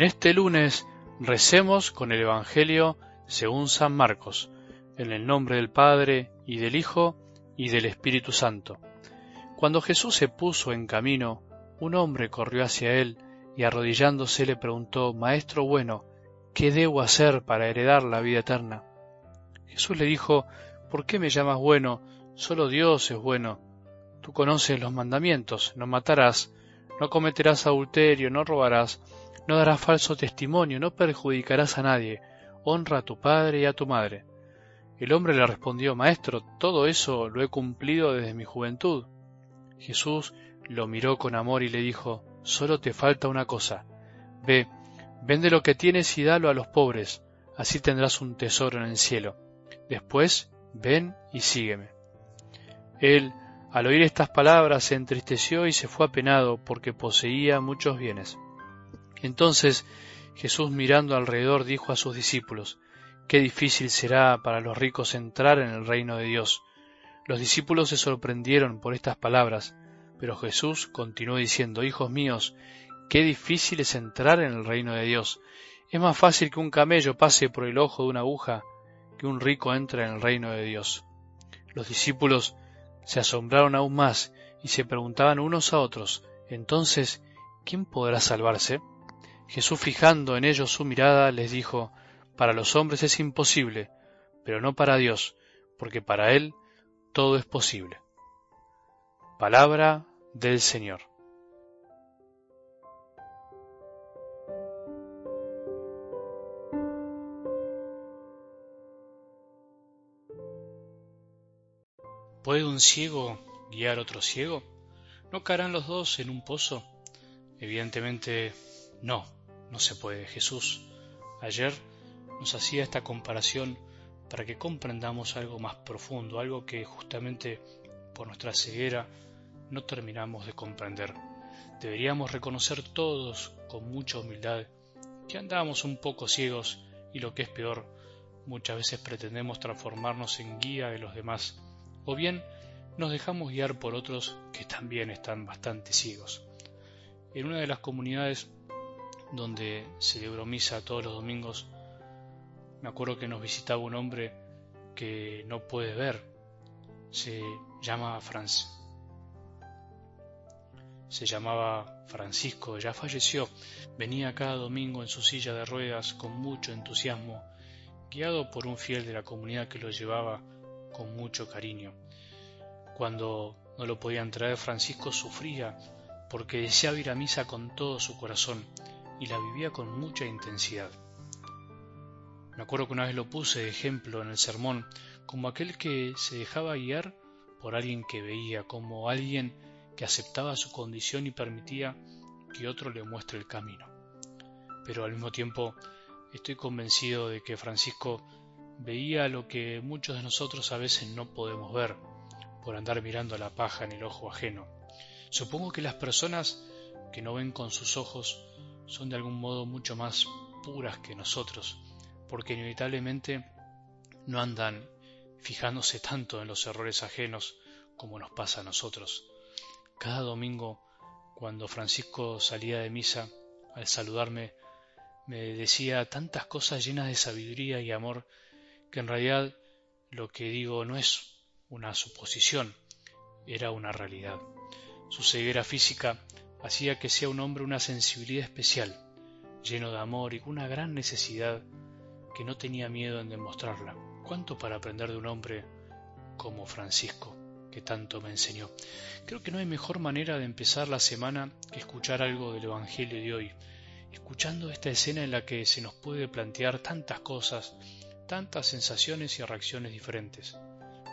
En este lunes recemos con el Evangelio según San Marcos, en el nombre del Padre y del Hijo y del Espíritu Santo. Cuando Jesús se puso en camino, un hombre corrió hacia él y arrodillándose le preguntó, Maestro bueno, ¿qué debo hacer para heredar la vida eterna? Jesús le dijo, ¿por qué me llamas bueno? Solo Dios es bueno. Tú conoces los mandamientos, no matarás, no cometerás adulterio, no robarás, no darás falso testimonio, no perjudicarás a nadie, honra a tu padre y a tu madre. El hombre le respondió, Maestro, todo eso lo he cumplido desde mi juventud. Jesús lo miró con amor y le dijo, Solo te falta una cosa. Ve, vende lo que tienes y dalo a los pobres, así tendrás un tesoro en el cielo. Después, ven y sígueme. Él, al oír estas palabras, se entristeció y se fue apenado porque poseía muchos bienes. Entonces Jesús mirando alrededor dijo a sus discípulos, Qué difícil será para los ricos entrar en el reino de Dios. Los discípulos se sorprendieron por estas palabras, pero Jesús continuó diciendo, Hijos míos, qué difícil es entrar en el reino de Dios. Es más fácil que un camello pase por el ojo de una aguja que un rico entre en el reino de Dios. Los discípulos se asombraron aún más y se preguntaban unos a otros, entonces, ¿quién podrá salvarse? Jesús fijando en ellos su mirada les dijo, Para los hombres es imposible, pero no para Dios, porque para Él todo es posible. Palabra del Señor. ¿Puede un ciego guiar otro ciego? ¿No caerán los dos en un pozo? Evidentemente no, no se puede. Jesús ayer nos hacía esta comparación para que comprendamos algo más profundo, algo que justamente por nuestra ceguera no terminamos de comprender. Deberíamos reconocer todos con mucha humildad que andamos un poco ciegos y lo que es peor, muchas veces pretendemos transformarnos en guía de los demás, o bien nos dejamos guiar por otros que también están bastante ciegos. En una de las comunidades donde celebro misa todos los domingos, me acuerdo que nos visitaba un hombre que no puede ver. Se llama Franz. Se llamaba Francisco, ya falleció. Venía cada domingo en su silla de ruedas con mucho entusiasmo, guiado por un fiel de la comunidad que lo llevaba con mucho cariño. Cuando no lo podían traer, Francisco sufría porque deseaba ir a misa con todo su corazón y la vivía con mucha intensidad. Me acuerdo que una vez lo puse de ejemplo en el sermón como aquel que se dejaba guiar por alguien que veía, como alguien que aceptaba su condición y permitía que otro le muestre el camino. Pero al mismo tiempo estoy convencido de que Francisco veía lo que muchos de nosotros a veces no podemos ver por andar mirando la paja en el ojo ajeno. Supongo que las personas que no ven con sus ojos son de algún modo mucho más puras que nosotros porque inevitablemente no andan fijándose tanto en los errores ajenos como nos pasa a nosotros. Cada domingo, cuando Francisco salía de misa, al saludarme, me decía tantas cosas llenas de sabiduría y amor que en realidad lo que digo no es una suposición, era una realidad. Su ceguera física hacía que sea un hombre una sensibilidad especial, lleno de amor y con una gran necesidad que no tenía miedo en demostrarla. ¿Cuánto para aprender de un hombre como Francisco, que tanto me enseñó? Creo que no hay mejor manera de empezar la semana que escuchar algo del Evangelio de hoy, escuchando esta escena en la que se nos puede plantear tantas cosas, tantas sensaciones y reacciones diferentes.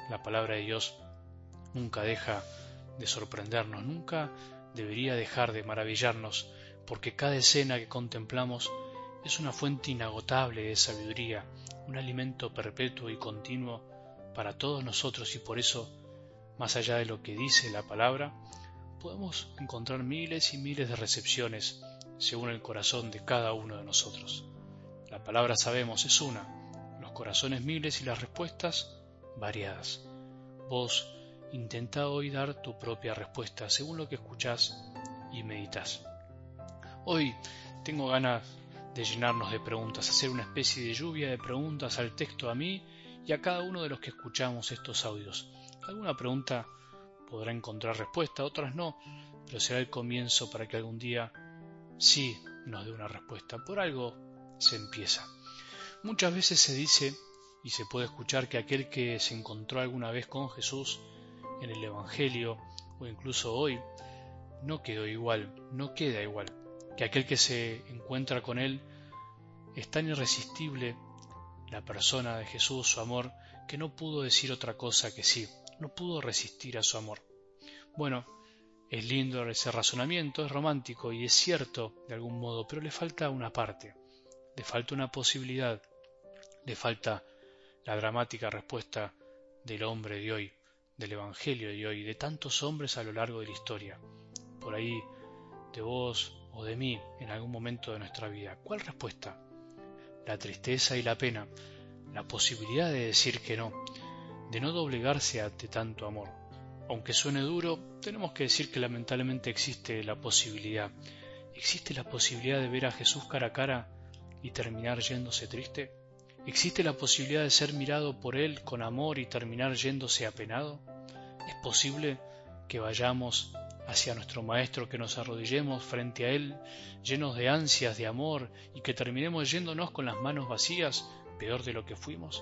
La palabra de Dios nunca deja de sorprendernos, nunca debería dejar de maravillarnos, porque cada escena que contemplamos es una fuente inagotable de sabiduría, un alimento perpetuo y continuo para todos nosotros y por eso, más allá de lo que dice la palabra, podemos encontrar miles y miles de recepciones según el corazón de cada uno de nosotros. La palabra sabemos es una, los corazones miles y las respuestas variadas. Vos intenta hoy dar tu propia respuesta según lo que escuchás y meditas. Hoy tengo ganas de llenarnos de preguntas, hacer una especie de lluvia de preguntas al texto a mí y a cada uno de los que escuchamos estos audios. Alguna pregunta podrá encontrar respuesta, otras no, pero será el comienzo para que algún día sí nos dé una respuesta. Por algo se empieza. Muchas veces se dice y se puede escuchar que aquel que se encontró alguna vez con Jesús en el Evangelio o incluso hoy, no quedó igual, no queda igual, que aquel que se encuentra con Él es tan irresistible la persona de Jesús, su amor, que no pudo decir otra cosa que sí, no pudo resistir a su amor. Bueno, es lindo ese razonamiento, es romántico y es cierto de algún modo, pero le falta una parte, le falta una posibilidad, le falta la dramática respuesta del hombre de hoy, del Evangelio de hoy, de tantos hombres a lo largo de la historia, por ahí de vos o de mí en algún momento de nuestra vida. ¿Cuál respuesta? La tristeza y la pena, la posibilidad de decir que no, de no doblegarse ante tanto amor. Aunque suene duro, tenemos que decir que lamentablemente existe la posibilidad. ¿Existe la posibilidad de ver a Jesús cara a cara y terminar yéndose triste? ¿Existe la posibilidad de ser mirado por Él con amor y terminar yéndose apenado? ¿Es posible que vayamos hacia nuestro Maestro, que nos arrodillemos frente a Él llenos de ansias de amor y que terminemos yéndonos con las manos vacías, peor de lo que fuimos?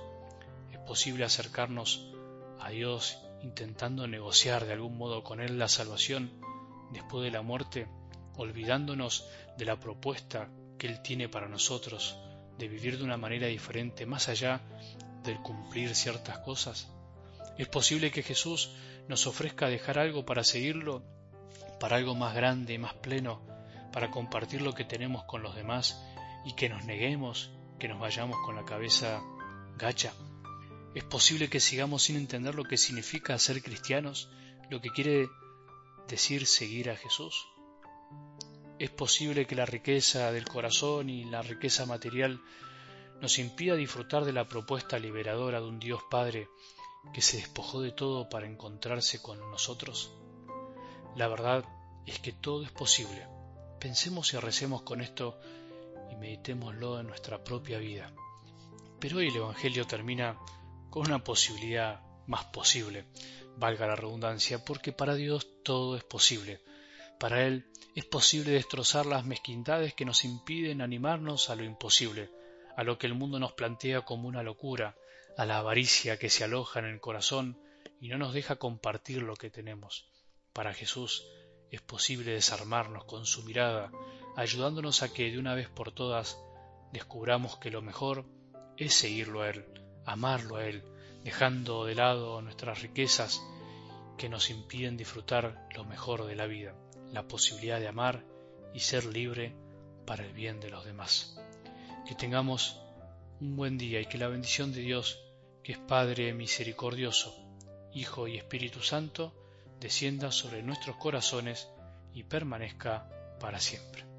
¿Es posible acercarnos a Dios intentando negociar de algún modo con Él la salvación después de la muerte, olvidándonos de la propuesta que Él tiene para nosotros de vivir de una manera diferente más allá del cumplir ciertas cosas? ¿Es posible que Jesús nos ofrezca dejar algo para seguirlo, para algo más grande y más pleno, para compartir lo que tenemos con los demás y que nos neguemos, que nos vayamos con la cabeza gacha? ¿Es posible que sigamos sin entender lo que significa ser cristianos, lo que quiere decir seguir a Jesús? Es posible que la riqueza del corazón y la riqueza material nos impida disfrutar de la propuesta liberadora de un Dios Padre que se despojó de todo para encontrarse con nosotros. La verdad es que todo es posible. Pensemos y recemos con esto y meditémoslo en nuestra propia vida. Pero hoy el Evangelio termina con una posibilidad más posible, valga la redundancia, porque para Dios todo es posible. Para Él es posible destrozar las mezquindades que nos impiden animarnos a lo imposible, a lo que el mundo nos plantea como una locura, a la avaricia que se aloja en el corazón y no nos deja compartir lo que tenemos. Para Jesús es posible desarmarnos con su mirada, ayudándonos a que de una vez por todas descubramos que lo mejor es seguirlo a Él, amarlo a Él, dejando de lado nuestras riquezas que nos impiden disfrutar lo mejor de la vida la posibilidad de amar y ser libre para el bien de los demás. Que tengamos un buen día y que la bendición de Dios, que es Padre misericordioso, Hijo y Espíritu Santo, descienda sobre nuestros corazones y permanezca para siempre.